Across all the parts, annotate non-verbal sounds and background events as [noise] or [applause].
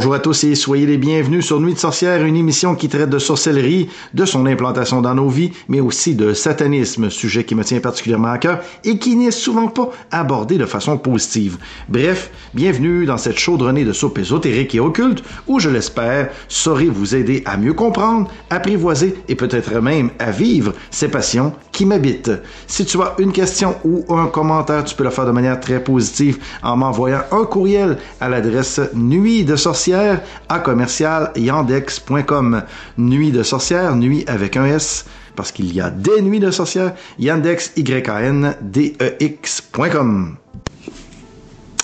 Bonjour à tous et soyez les bienvenus sur Nuit de sorcière, une émission qui traite de sorcellerie, de son implantation dans nos vies, mais aussi de satanisme, sujet qui me tient particulièrement à cœur et qui n'est souvent pas abordé de façon positive. Bref, bienvenue dans cette chaudronnée de soupe ésotérique et occulte où, je l'espère, saurai vous aider à mieux comprendre, apprivoiser et peut-être même à vivre ces passions qui m'habitent. Si tu as une question ou un commentaire, tu peux le faire de manière très positive en m'envoyant un courriel à l'adresse nuit de sorcière à commercial yandex.com. Nuit de sorcière, nuit avec un S, parce qu'il y a des nuits de sorcière, yandex, Y-A-N-D-E-X.com.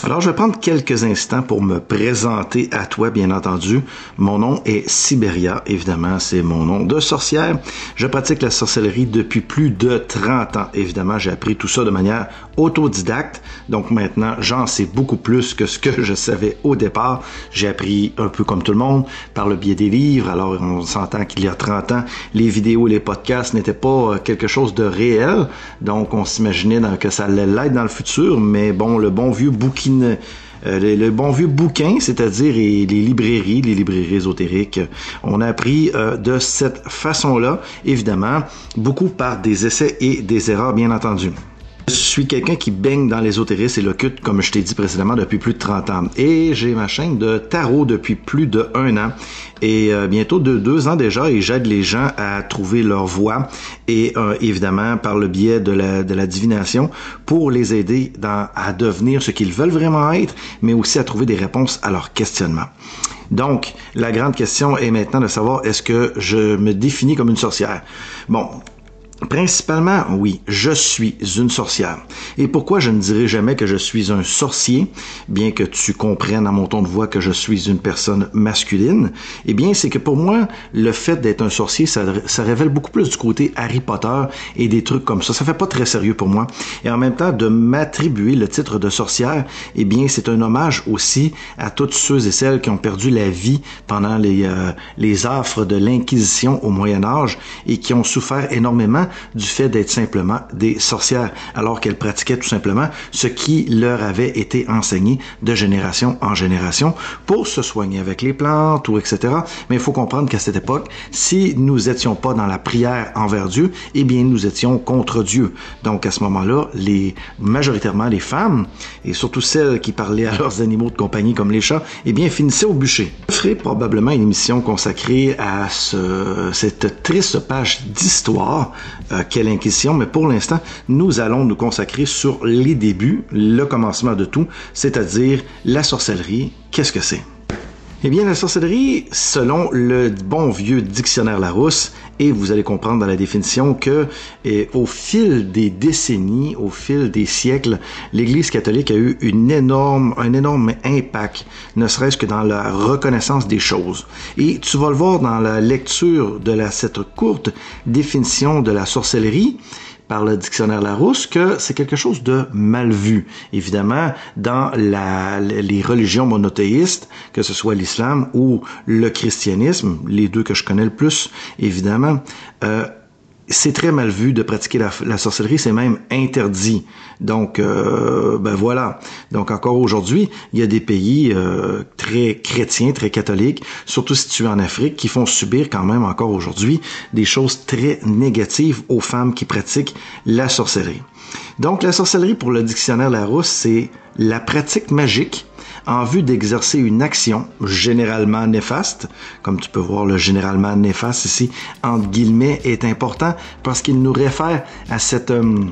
Alors, je vais prendre quelques instants pour me présenter à toi, bien entendu. Mon nom est Siberia, évidemment, c'est mon nom de sorcière. Je pratique la sorcellerie depuis plus de 30 ans. Évidemment, j'ai appris tout ça de manière autodidacte. Donc maintenant, j'en sais beaucoup plus que ce que je savais au départ. J'ai appris un peu comme tout le monde par le biais des livres. Alors, on s'entend qu'il y a 30 ans, les vidéos et les podcasts n'étaient pas euh, quelque chose de réel. Donc, on s'imaginait que ça allait l'être dans le futur. Mais bon, le bon vieux bouquin euh, le, bon vieux bouquin, c'est-à-dire les, librairies, les librairies ésotériques. On a appris euh, de cette façon-là, évidemment, beaucoup par des essais et des erreurs, bien entendu. Je suis quelqu'un qui baigne dans l'ésotérisme et l'occulte, comme je t'ai dit précédemment, depuis plus de 30 ans. Et j'ai ma chaîne de tarot depuis plus de un an et euh, bientôt de deux ans déjà et j'aide les gens à trouver leur voie et euh, évidemment par le biais de la, de la divination pour les aider à devenir ce qu'ils veulent vraiment être, mais aussi à trouver des réponses à leurs questionnements. Donc, la grande question est maintenant de savoir est-ce que je me définis comme une sorcière? Bon, Principalement, oui, je suis une sorcière. Et pourquoi je ne dirai jamais que je suis un sorcier, bien que tu comprennes à mon ton de voix que je suis une personne masculine? Eh bien, c'est que pour moi, le fait d'être un sorcier, ça, révèle beaucoup plus du côté Harry Potter et des trucs comme ça. Ça fait pas très sérieux pour moi. Et en même temps, de m'attribuer le titre de sorcière, eh bien, c'est un hommage aussi à toutes ceux et celles qui ont perdu la vie pendant les, euh, les affres de l'Inquisition au Moyen Âge et qui ont souffert énormément du fait d'être simplement des sorcières, alors qu'elles pratiquaient tout simplement ce qui leur avait été enseigné de génération en génération pour se soigner avec les plantes ou etc. Mais il faut comprendre qu'à cette époque, si nous étions pas dans la prière envers Dieu, eh bien nous étions contre Dieu. Donc à ce moment-là, les majoritairement les femmes et surtout celles qui parlaient à [laughs] leurs animaux de compagnie comme les chats, eh bien finissaient au bûcher. Je ferai probablement une émission consacrée à ce, cette triste page d'histoire euh, quelle inquisition, mais pour l'instant, nous allons nous consacrer sur les débuts, le commencement de tout, c'est-à-dire la sorcellerie. Qu'est-ce que c'est? Eh bien, la sorcellerie, selon le bon vieux dictionnaire Larousse, et vous allez comprendre dans la définition que eh, au fil des décennies, au fil des siècles, l'Église catholique a eu une énorme, un énorme impact, ne serait-ce que dans la reconnaissance des choses. Et tu vas le voir dans la lecture de cette courte définition de la sorcellerie, par le dictionnaire Larousse que c'est quelque chose de mal vu. Évidemment, dans la, les religions monothéistes, que ce soit l'islam ou le christianisme, les deux que je connais le plus, évidemment, euh, c'est très mal vu de pratiquer la, sorcellerie, c'est même interdit. Donc, euh, ben voilà. Donc encore aujourd'hui, il y a des pays euh, très chrétiens, très catholiques, surtout situés en Afrique, qui font subir quand même encore aujourd'hui des choses très négatives aux femmes qui pratiquent la sorcellerie. Donc la sorcellerie pour le dictionnaire Larousse, c'est la pratique magique en vue d'exercer une action généralement néfaste, comme tu peux voir le généralement néfaste ici, entre guillemets, est important parce qu'il nous réfère à cette... Euh,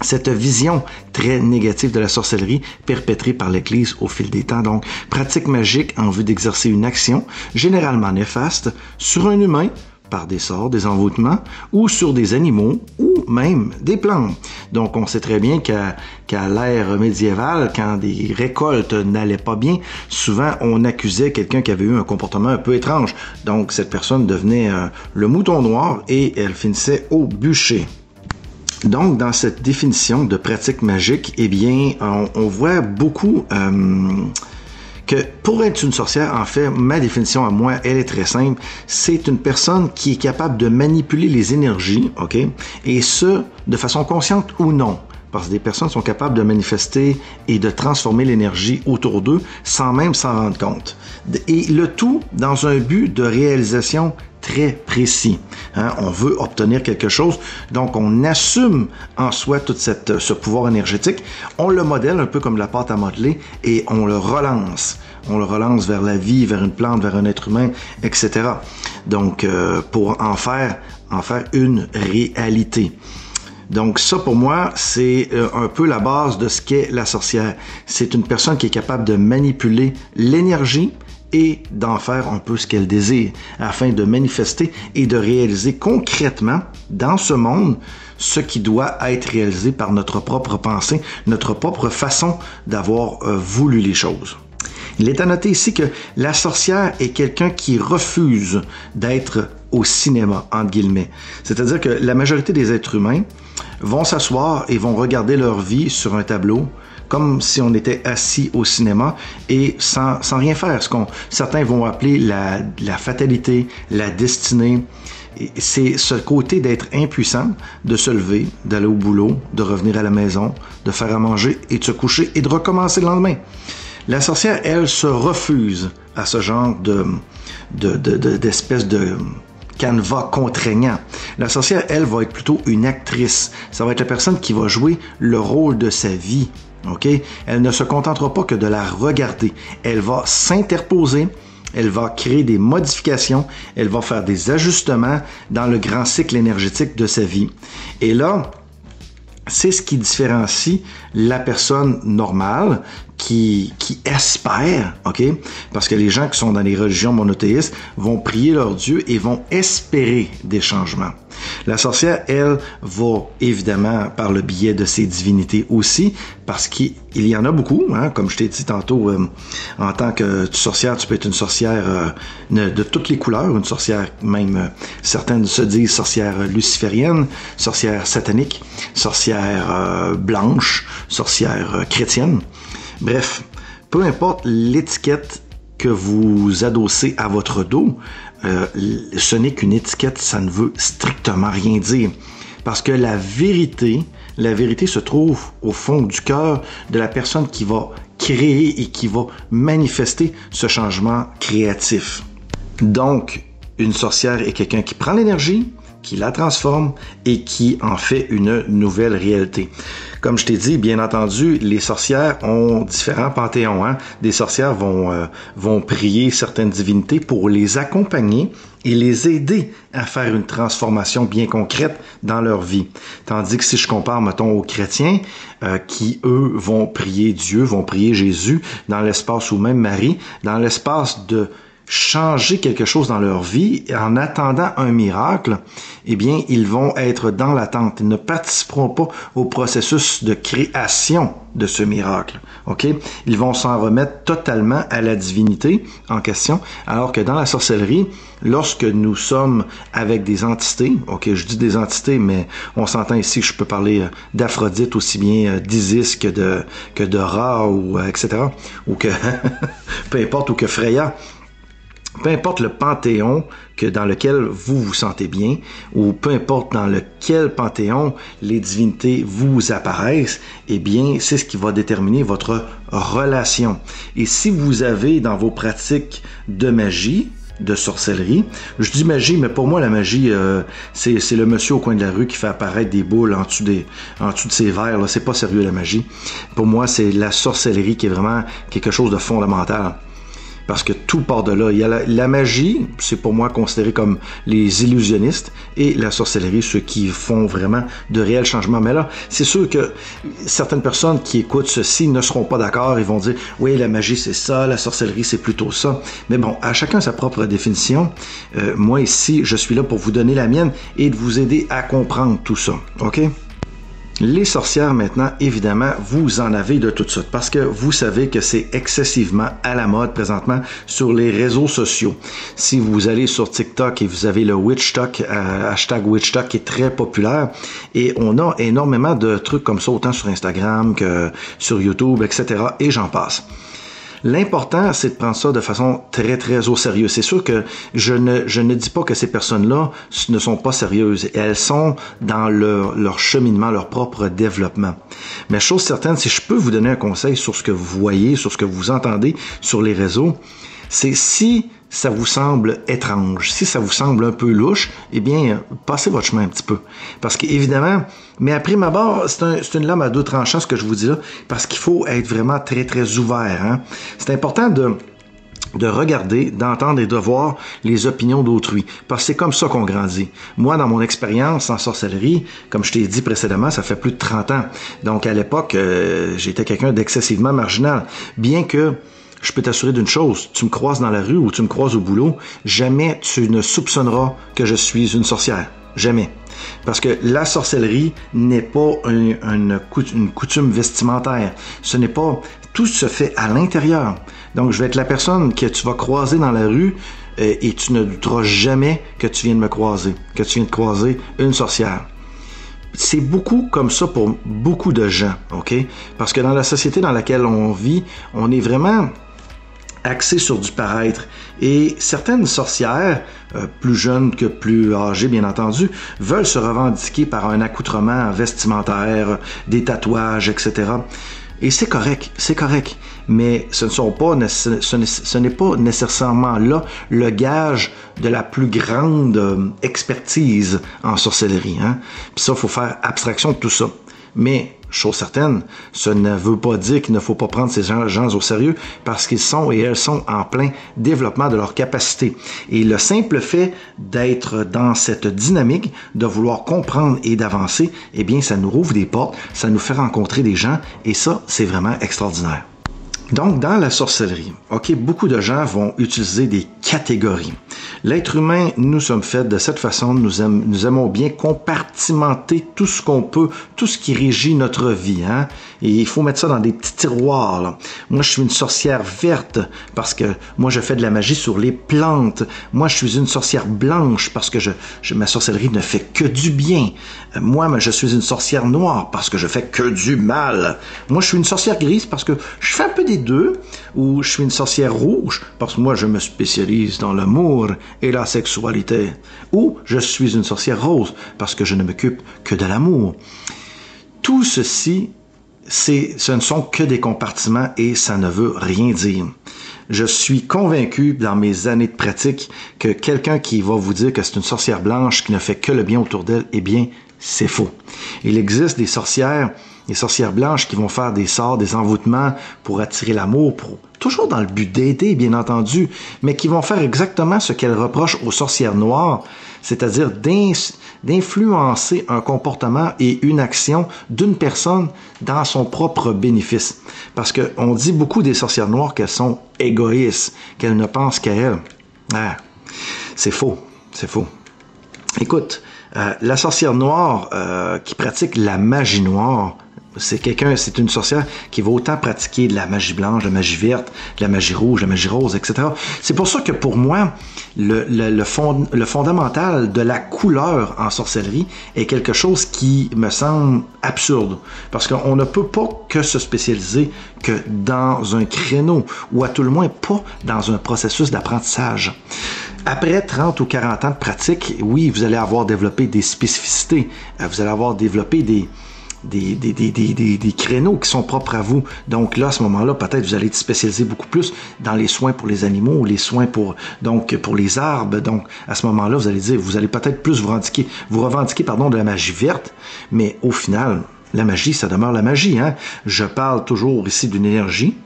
cette vision très négative de la sorcellerie perpétrée par l'Église au fil des temps. Donc, pratique magique en vue d'exercer une action, généralement néfaste, sur un humain, par des sorts, des envoûtements, ou sur des animaux, ou même des plantes. Donc on sait très bien qu'à l'ère médiévale, quand des récoltes n'allaient pas bien, souvent on accusait quelqu'un qui avait eu un comportement un peu étrange. Donc cette personne devenait euh, le mouton noir et elle finissait au bûcher. Donc, dans cette définition de pratique magique, eh bien, on, voit beaucoup euh, que pour être une sorcière, en fait, ma définition à moi, elle est très simple. C'est une personne qui est capable de manipuler les énergies, OK? Et ce, de façon consciente ou non parce que des personnes sont capables de manifester et de transformer l'énergie autour d'eux sans même s'en rendre compte. Et le tout dans un but de réalisation très précis. Hein. On veut obtenir quelque chose, donc on assume en soi tout cette, ce pouvoir énergétique, on le modèle un peu comme la pâte à modeler et on le relance. On le relance vers la vie, vers une plante, vers un être humain, etc. Donc, euh, pour en faire, en faire une réalité. Donc ça, pour moi, c'est euh, un peu la base de ce qu'est la sorcière. C'est une personne qui est capable de manipuler l'énergie, et d'en faire un peu ce qu'elle désire, afin de manifester et de réaliser concrètement dans ce monde ce qui doit être réalisé par notre propre pensée, notre propre façon d'avoir euh, voulu les choses. Il est à noter ici que la sorcière est quelqu'un qui refuse d'être au cinéma, entre guillemets. C'est-à-dire que la majorité des êtres humains vont s'asseoir et vont regarder leur vie sur un tableau, comme si on était assis au cinéma et sans, sans rien faire. Ce qu'on certains vont appeler la, la fatalité, la destinée. C'est ce côté d'être impuissant, de se lever, d'aller au boulot, de revenir à la maison, de faire à manger et de se coucher et de recommencer le lendemain. La sorcière, elle, se refuse à ce genre de, d'espèce de, de, de canevas contraignant. La sorcière, elle, va être plutôt une actrice. Ça va être la personne qui va jouer le rôle de sa vie. OK? Elle ne se contentera pas que de la regarder. Elle va s'interposer, elle va créer des modifications, elle va faire des ajustements dans le grand cycle énergétique de sa vie. Et là, c'est ce qui différencie la personne normale qui, qui espère, OK? Parce que les gens qui sont dans les religions monothéistes vont prier leur Dieu et vont espérer des changements. La sorcière, elle, va évidemment par le biais de ses divinités aussi, parce qu'il y en a beaucoup, hein, comme je t'ai dit tantôt, euh, en tant que sorcière, tu peux être une sorcière euh, de toutes les couleurs, une sorcière même, euh, certaines se disent sorcière luciférienne, sorcière satanique, sorcière blanche, sorcière chrétienne. Bref, peu importe l'étiquette que vous adossez à votre dos, euh, ce n'est qu'une étiquette, ça ne veut strictement rien dire. Parce que la vérité, la vérité se trouve au fond du cœur de la personne qui va créer et qui va manifester ce changement créatif. Donc, une sorcière est quelqu'un qui prend l'énergie, qui la transforme et qui en fait une nouvelle réalité. Comme je t'ai dit, bien entendu, les sorcières ont différents panthéons. Hein? Des sorcières vont, euh, vont prier certaines divinités pour les accompagner et les aider à faire une transformation bien concrète dans leur vie. Tandis que si je compare, mettons, aux chrétiens, euh, qui, eux, vont prier Dieu, vont prier Jésus dans l'espace ou même Marie, dans l'espace de changer quelque chose dans leur vie en attendant un miracle, eh bien, ils vont être dans l'attente. Ils ne participeront pas au processus de création de ce miracle. OK? Ils vont s'en remettre totalement à la divinité en question, alors que dans la sorcellerie, lorsque nous sommes avec des entités, OK, je dis des entités, mais on s'entend ici que je peux parler euh, d'Aphrodite aussi bien euh, d'Isis que de, que de Ra ou euh, etc. ou que, [laughs] peu importe, ou que Freya peu importe le panthéon que dans lequel vous vous sentez bien, ou peu importe dans lequel panthéon les divinités vous apparaissent, eh bien, c'est ce qui va déterminer votre relation. Et si vous avez dans vos pratiques de magie, de sorcellerie. Je dis magie, mais pour moi, la magie, euh, c'est, le monsieur au coin de la rue qui fait apparaître des boules en dessous, des, en dessous de ses verres. C'est pas sérieux, la magie. Pour moi, c'est la sorcellerie qui est vraiment quelque chose de fondamental parce que tout part de là. Il y a la, magie, c'est pour moi considéré comme les illusionnistes, et la sorcellerie, ceux qui font vraiment de réels changements. Mais là, c'est sûr que certaines personnes qui écoutent ceci ne seront pas d'accord, ils vont dire, oui, la magie c'est ça, la sorcellerie c'est plutôt ça. Mais bon, à chacun sa propre définition. Euh, moi ici, je suis là pour vous donner la mienne et de vous aider à comprendre tout ça. OK? Les sorcières maintenant, évidemment, vous en avez de toutes sortes parce que vous savez que c'est excessivement à la mode présentement sur les réseaux sociaux. Si vous allez sur TikTok et vous avez le WitchTok, euh, hashtag WitchTok qui est très populaire et on a énormément de trucs comme ça autant sur Instagram que sur YouTube, etc. et j'en passe. L'important, c'est de prendre ça de façon très, très au sérieux. C'est sûr que je ne, dis pas que ces personnes-là ne sont pas sérieuses. Elles sont dans leur, leur cheminement, leur propre développement. Mais chose certaine, si je peux vous donner un conseil sur ce que vous voyez, sur ce que vous entendez sur les réseaux, c'est si ça vous semble étrange, si ça vous semble un peu louche, eh bien, passez votre chemin un petit peu. Parce qu'évidemment, mais après ma barre, c'est une lame à deux tranchants, ce que je vous dis là, parce qu'il faut être vraiment très, très ouvert. Hein. C'est important de de regarder, d'entendre et de voir les opinions d'autrui. Parce que c'est comme ça qu'on grandit. Moi, dans mon expérience en sorcellerie, comme je t'ai dit précédemment, ça fait plus de 30 ans. Donc, à l'époque, euh, j'étais quelqu'un d'excessivement marginal. Bien que je peux t'assurer d'une chose, tu me croises dans la rue ou tu me croises au boulot, jamais tu ne soupçonneras que je suis une sorcière. Jamais. Parce que la sorcellerie n'est pas une, coutume vestimentaire. Ce n'est pas... Tout se fait à l'intérieur. Donc, je vais être la personne que tu vas croiser dans la rue euh, et tu ne douteras jamais que tu viens de me croiser, que tu viens de croiser une sorcière c'est beaucoup comme ça pour beaucoup de gens, OK? Parce que dans la société dans laquelle on vit, on est vraiment axé sur du paraître. Et certaines sorcières, euh, plus jeunes que plus âgées bien entendu, veulent se revendiquer par un accoutrement vestimentaire, des tatouages, etc. Et c'est correct, c'est correct. Mais ce ne pas, ce n'est pas nécessairement là le gage de la plus grande euh, expertise en sorcellerie. Hein? Puis ça, faut faire abstraction de tout ça. Mais chose certaine, ce ne veut pas dire qu'il ne faut pas prendre ces gens, au sérieux parce qu'ils sont et elles sont en plein développement de leurs capacités. Et le simple fait d'être dans cette dynamique, de vouloir comprendre et d'avancer, eh bien, ça nous rouvre des portes, ça nous fait rencontrer des gens et ça, c'est vraiment extraordinaire. Donc, dans la sorcellerie, OK, beaucoup de gens vont utiliser des catégories. L'être humain, nous sommes faits de cette façon, nous, aimons bien compartimenter tout ce qu'on peut, tout ce qui régit notre vie. Hein? Et il faut mettre ça dans des petits tiroirs. Moi, je suis une sorcière verte parce que moi, je fais de la magie sur les plantes. Moi, je suis une sorcière blanche parce que je, ma sorcellerie ne fait que du bien. Moi, je suis une sorcière noire parce que je fais que du mal. Moi, je suis une sorcière grise parce que je fais un peu des deux. Ou je suis une sorcière rouge parce que moi, je me spécialise dans l'amour et la sexualité, ou je suis une sorcière rose parce que je ne m'occupe que de l'amour. Tout ceci, ce ne sont que des compartiments et ça ne veut rien dire. Je suis convaincu dans mes années de pratique que quelqu'un qui va vous dire que c'est une sorcière blanche qui ne fait que le bien autour d'elle, eh bien, c'est faux. Il existe des sorcières les sorcières blanches qui vont faire des sorts, des envoûtements pour attirer l'amour, toujours dans le but d'aider, bien entendu, mais qui vont faire exactement ce qu'elles reprochent aux sorcières noires, c'est-à-dire d'influencer un comportement et une action d'une personne dans son propre bénéfice. Parce qu'on dit beaucoup des sorcières noires qu'elles sont égoïstes, qu'elles ne pensent qu'à elles. Ah, c'est faux, c'est faux. Écoute, euh, la sorcière noire euh, qui pratique la magie noire, c'est quelqu'un, c'est une sorcière qui va autant pratiquer de la magie blanche, de la magie verte, de la magie rouge, de la magie rose, etc. C'est pour ça que pour moi, le, fond, le fondamental de la couleur en sorcellerie est quelque chose qui me semble absurde. Parce qu'on ne peut pas que se spécialiser que dans un créneau, ou à tout le moins pas dans un processus d'apprentissage. Après 30 ou 40 ans de pratique, oui, vous allez avoir développé des spécificités, euh, vous allez avoir développé des, des, créneaux qui sont propres à vous. Donc là, à ce moment-là, peut-être vous allez être spécialisé beaucoup plus dans les soins pour les animaux, ou les soins pour donc pour les arbres. Donc à ce moment-là, vous allez dire, vous allez peut-être plus vous revendiquer, vous revendiquer pardon de la magie verte, mais au final, la magie, ça demeure la magie. Hein? Je parle toujours ici d'une énergie.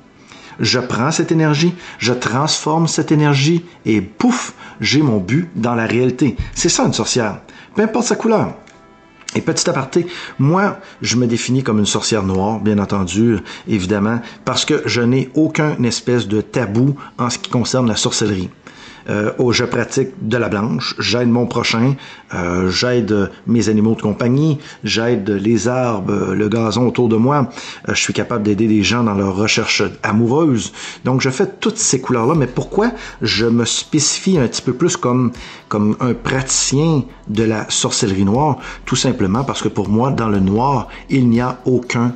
Je prends cette énergie, je transforme cette énergie et pouf, j'ai mon but dans la réalité. C'est ça une sorcière. Peu importe sa couleur. Et petit aparté, moi, je me définis comme une sorcière noire, bien entendu, évidemment, parce que je n'ai aucun espèce de tabou en ce qui concerne la sorcellerie. Euh, je pratique de la blanche, j'aide mon prochain, euh, j'aide mes animaux de compagnie, j'aide les arbres, le gazon autour de moi, euh, je suis capable d'aider des gens dans leur recherche amoureuse. Donc je fais toutes ces couleurs-là, mais pourquoi je me spécifie un petit peu plus comme, comme un praticien de la sorcellerie noire? Tout simplement parce que pour moi, dans le noir, il n'y a aucun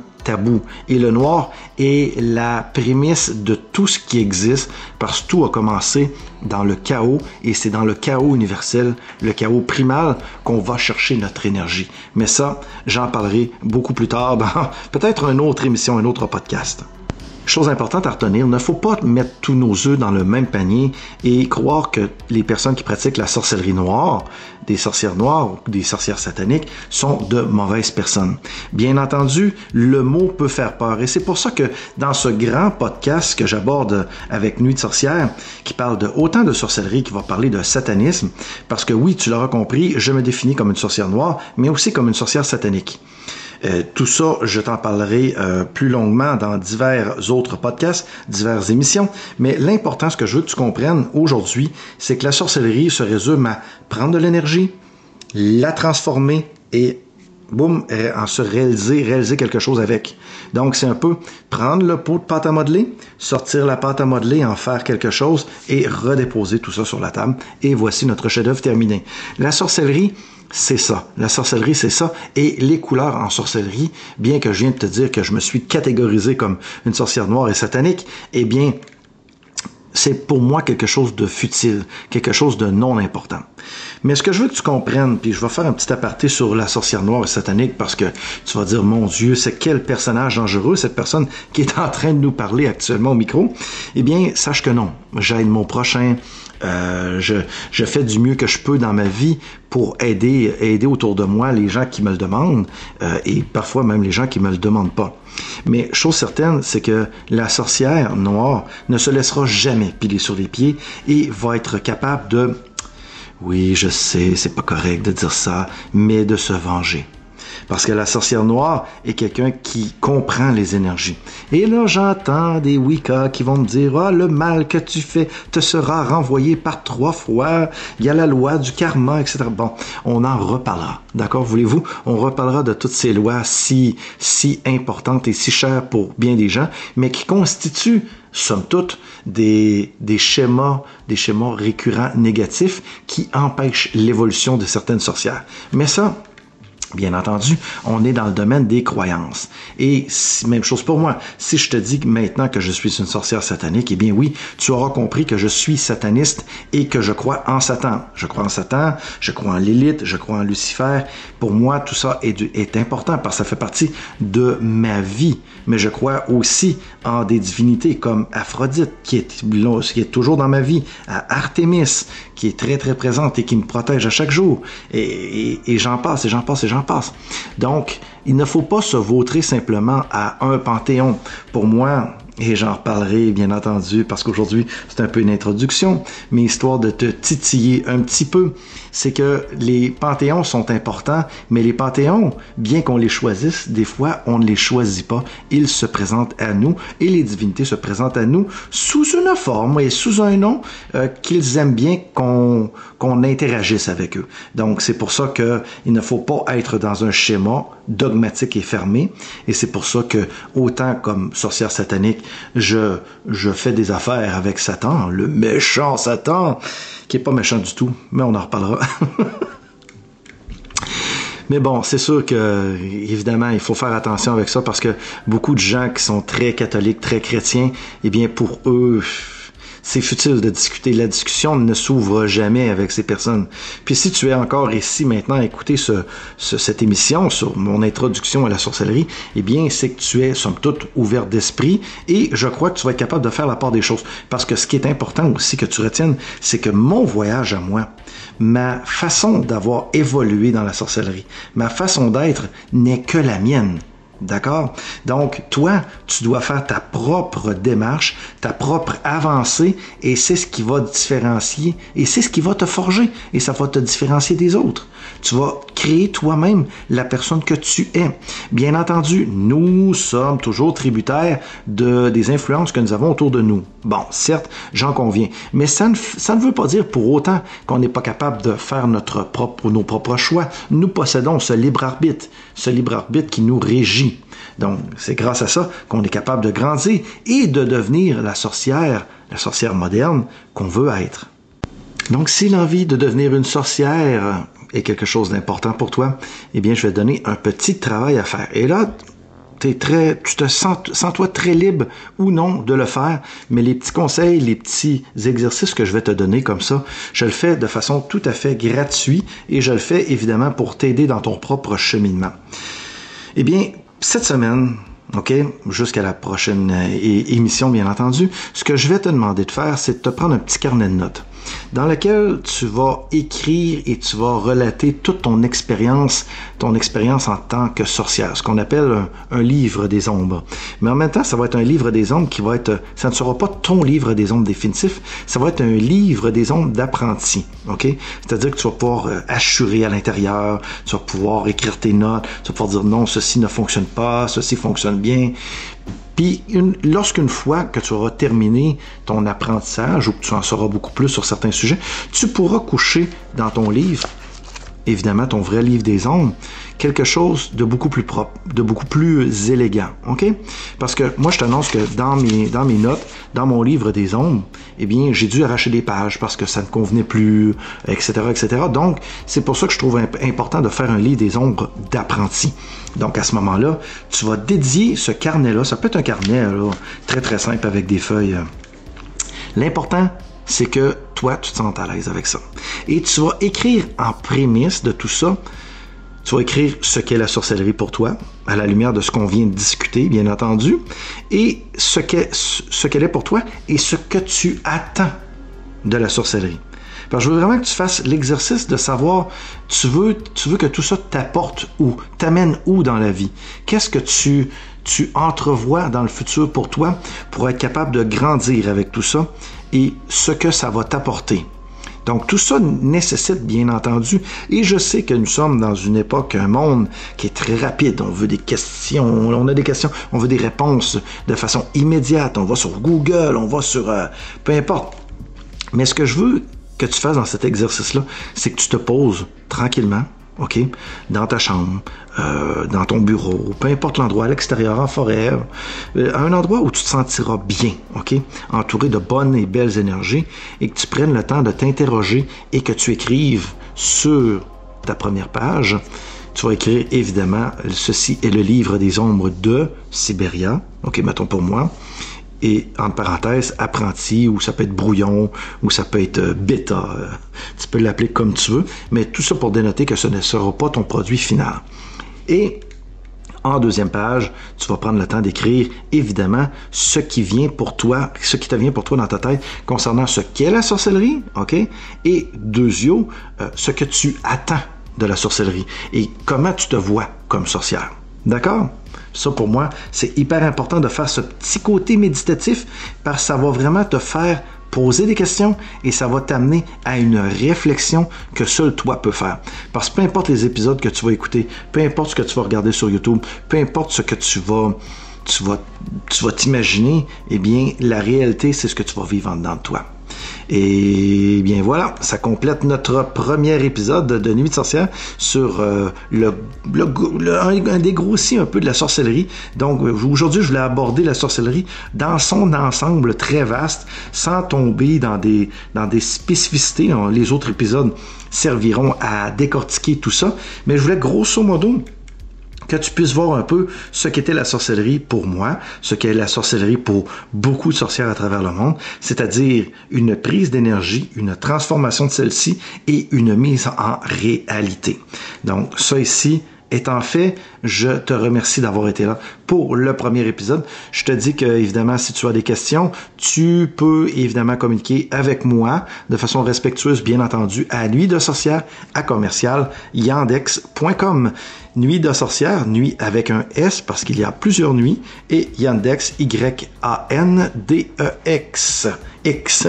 Et le noir est la prémisse de tout ce qui existe parce que tout a commencé dans le chaos et c'est dans le chaos universel, le chaos primal qu'on va chercher notre énergie. Mais ça, j'en parlerai beaucoup plus tard dans [laughs] peut-être une autre émission, un autre podcast. Chose importante à retenir, ne faut pas mettre tous nos œufs dans le même panier et croire que les personnes qui pratiquent la sorcellerie noire, des sorcières noires ou des sorcières sataniques, sont de mauvaises personnes. Bien entendu, le mot peut faire peur et c'est pour ça que dans ce grand podcast que j'aborde avec Nuit de sorcière, qui parle de autant de sorcellerie, qui va parler de satanisme, parce que oui, tu l'auras compris, je me définis comme une sorcière noire, mais aussi comme une sorcière satanique. Euh, tout ça, je t'en parlerai euh, plus longuement dans divers autres podcasts, diverses émissions. Mais l'important, ce que je veux que tu comprennes aujourd'hui, c'est que la sorcellerie se résume à prendre de l'énergie, la transformer et boum, en se réaliser, réaliser quelque chose avec. Donc, c'est un peu prendre le pot de pâte à modeler, sortir la pâte à modeler, en faire quelque chose et redéposer tout ça sur la table. Et voici notre chef-d'œuvre terminé. La sorcellerie, c'est ça. La sorcellerie, c'est ça. Et les couleurs en sorcellerie, bien que je viens de te dire que je me suis catégorisé comme une sorcière noire et satanique, eh bien, c'est pour moi quelque chose de futile, quelque chose de non important. Mais ce que je veux que tu comprennes, puis je vais faire un petit aparté sur la sorcière noire et satanique parce que tu vas dire, mon Dieu, c'est quel personnage dangereux, cette personne qui est en train de nous parler actuellement au micro? Eh bien, sache que non. J'aide mon prochain, euh, je, je, fais du mieux que je peux dans ma vie pour aider, aider autour de moi les gens qui me le demandent euh, et parfois même les gens qui me le demandent pas. Mais chose certaine, c'est que la sorcière noire ne se laissera jamais piler sur les pieds et va être capable de, oui, je sais, c'est pas correct de dire ça, mais de se venger. Parce que la sorcière noire est quelqu'un qui comprend les énergies. Et là, j'entends des Wicca qui vont me dire, ah, le mal que tu fais te sera renvoyé par trois fois. Il y a la loi du karma, etc. Bon, on en reparlera. D'accord, voulez-vous? On reparlera de toutes ces lois si, si importantes et si chères pour bien des gens, mais qui constituent somme toute, des, des schémas, des schémas récurrents négatifs qui empêchent l'évolution de certaines sorcières. Mais ça, Bien entendu, on est dans le domaine des croyances. Et même chose pour moi. Si je te dis maintenant que je suis une sorcière satanique, eh bien oui, tu auras compris que je suis sataniste et que je crois en Satan. Je crois en Satan, je crois en Lilith, je crois en Lucifer. Pour moi, tout ça est, important parce que ça fait partie de ma vie. Mais je crois aussi en des divinités comme Aphrodite, qui est, toujours dans ma vie, à qui est très très présente et qui me protège à chaque jour. Et, et j'en passe, et j'en passe, et j'en Donc, il ne faut pas se vautrer simplement à un panthéon. Pour moi, et j'en reparlerai bien entendu parce qu'aujourd'hui c'est un peu une introduction, mais histoire de te titiller un petit peu, c'est que les panthéons sont importants, mais les panthéons, bien qu'on les choisisse, des fois on ne les choisit pas. Ils se présentent à nous et les divinités se présentent à nous sous une forme et sous un nom euh, qu'ils aiment bien qu'on qu'on interagisse avec eux. Donc c'est pour ça que il ne faut pas être dans un schéma dogmatique et fermé, et c'est pour ça que autant comme sorcière satanique je, je fais des affaires avec Satan, le méchant Satan, qui est pas méchant du tout, mais on en reparlera. [laughs] Mais bon, c'est sûr que, évidemment, il faut faire attention avec ça parce que beaucoup de gens qui sont très catholiques, très chrétiens, eh bien, pour eux, c'est futile de discuter. La discussion ne s'ouvre jamais avec ces personnes. Puis si tu es encore ici maintenant à écouter ce, cette émission sur mon introduction à la sorcellerie, eh bien, c'est que tu es, somme toute, ouvert d'esprit et je crois que tu vas être capable de faire la part des choses. Parce que ce qui est important aussi que tu retiennes, c'est que mon voyage à moi, ma façon d'avoir évolué dans la sorcellerie, ma façon d'être n'est que la mienne. D'accord? Donc, toi, tu dois faire ta propre démarche, ta propre avancée, et c'est ce qui va te différencier, et c'est ce qui va te forger, et ça va te différencier des autres. Tu vas créer toi-même la personne que tu es. Bien entendu, nous sommes toujours tributaires de, des influences que nous avons autour de nous. Bon, certes, j'en conviens, mais ça ne, ça ne veut pas dire pour autant qu'on n'est pas capable de faire notre propre, nos propres choix. Nous possédons ce libre arbitre, ce libre arbitre qui nous régit. Donc, c'est grâce à ça qu'on est capable de grandir et de devenir la sorcière, la sorcière moderne qu'on veut être. Donc, si l'envie de devenir une sorcière est quelque chose d'important pour toi, eh bien, je vais te donner un petit travail à faire. Et là, tu te sens, sens toi très libre ou non de le faire, mais les petits conseils, les petits exercices que je vais te donner comme ça, je le fais de façon tout à fait gratuite et je le fais évidemment pour t'aider dans ton propre cheminement. Eh bien, cette semaine, OK? Jusqu'à la prochaine émission, bien entendu. Ce que je vais te demander de faire, c'est de te prendre un petit carnet de notes dans lequel tu vas écrire et tu vas relater toute ton expérience, ton expérience en tant que sorcière, ce qu'on appelle un, livre des ombres. Mais en même temps, ça va être un livre des ombres qui va être, ça ne sera pas ton livre des ombres définitif, ça va être un livre des ombres d'apprenti, ok? C'est-à-dire que tu vas pouvoir euh, assurer à l'intérieur, tu vas pouvoir écrire tes notes, tu vas pouvoir dire non, ceci ne fonctionne pas, ceci fonctionne bien, puis lorsqu'une fois que tu auras terminé ton apprentissage ou que tu en sauras beaucoup plus sur certains sujets, tu pourras coucher dans ton livre, évidemment ton vrai livre des ombres, quelque chose de beaucoup plus propre, de beaucoup plus élégant, Parce que moi je t'annonce que dans mes notes, dans mon livre des ombres, eh bien j'ai dû arracher des pages parce que ça ne convenait plus, etc., etc. Donc c'est pour ça que je trouve important de faire un livre des ombres d'apprenti. Donc à ce moment-là, tu vas dédier ce carnet-là, ça peut être un carnet très très simple avec des feuilles. L'important, c'est que toi, tu te sens à l'aise avec ça. Et tu vas écrire en prémisse de tout ça, tu vas écrire ce qu'est la sorcellerie pour toi, à la lumière de ce qu'on vient de discuter, bien entendu, et ce qu'elle ce est pour toi et ce que tu attends de la sorcellerie. Je veux vraiment que tu fasses l'exercice de savoir, tu veux, tu veux que tout ça t'apporte où, t'amène où dans la vie? Qu'est-ce que tu, tu entrevois dans le futur pour toi pour être capable de grandir avec tout ça et ce que ça va t'apporter. Donc tout ça nécessite bien entendu, et je sais que nous sommes dans une époque, un monde qui est très rapide. On veut des questions, on a des questions, on veut des réponses de façon immédiate. On va sur Google, on va sur euh, peu importe. Mais ce que je veux que tu fasses dans cet exercice-là, c'est que tu te poses tranquillement, OK? Dans ta chambre, euh, dans ton bureau, peu importe l'endroit, à l'extérieur, en forêt, euh, à un endroit où tu te sentiras bien, OK? Entouré de bonnes et belles énergies et que tu prennes le temps de t'interroger et que tu écrives sur ta première page. Tu vas écrire évidemment, ceci est le livre des ombres de Sibéria, OK, mettons pour moi et entre parenthèses apprenti ou ça peut être brouillon ou ça peut être euh, bêta. Euh, tu peux l'appeler comme tu veux, mais tout ça pour dénoter que ce ne sera pas ton produit final. Et en deuxième page, tu vas prendre le temps d'écrire évidemment ce qui vient pour toi, ce qui te vient pour toi dans ta tête concernant ce qu'est la sorcellerie, ok, et deuxièmement, euh, ce que tu attends de la sorcellerie et comment tu te vois comme sorcière. D'accord? Ça, pour moi, c'est hyper important de faire ce petit côté méditatif parce que ça va vraiment te faire poser des questions et ça va t'amener à une réflexion que seul toi peux faire. Parce que peu importe les épisodes que tu vas écouter, peu importe ce que tu vas regarder sur YouTube, peu importe ce que tu vas tu vas tu vas t'imaginer, eh bien la réalité c'est ce que tu vas vivre en dedans de toi. Et bien voilà, ça complète notre premier épisode de Nuit de sorcière sur euh, le, le, un, dégrossi un peu de la sorcellerie. Donc aujourd'hui, je voulais aborder la sorcellerie dans son ensemble très vaste, sans tomber dans des, dans des spécificités. Les autres épisodes serviront à décortiquer tout ça. Mais je voulais grosso modo que tu puisses voir un peu ce qu'était la sorcellerie pour moi, ce qu'est la sorcellerie pour beaucoup de sorcières à travers le monde, c'est-à-dire une prise d'énergie, une transformation de celle-ci et une mise en réalité. Donc ça ici, Étant fait, je te remercie d'avoir été là pour le premier épisode. Je te dis que, évidemment, si tu as des questions, tu peux évidemment communiquer avec moi de façon respectueuse, bien entendu, à nuit de sorcière à commercial yandex.com. Nuit de sorcière, nuit avec un S parce qu'il y a plusieurs nuits, et Yandex, Y-A-N-D-E-X. X.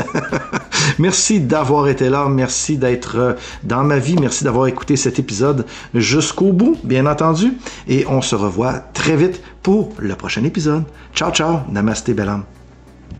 [laughs] merci d'avoir été là, merci d'être euh, dans ma vie, merci d'avoir écouté cet épisode jusqu'au bout, bien entendu, et on se revoit très vite pour le prochain épisode. Ciao, ciao, namasté, belle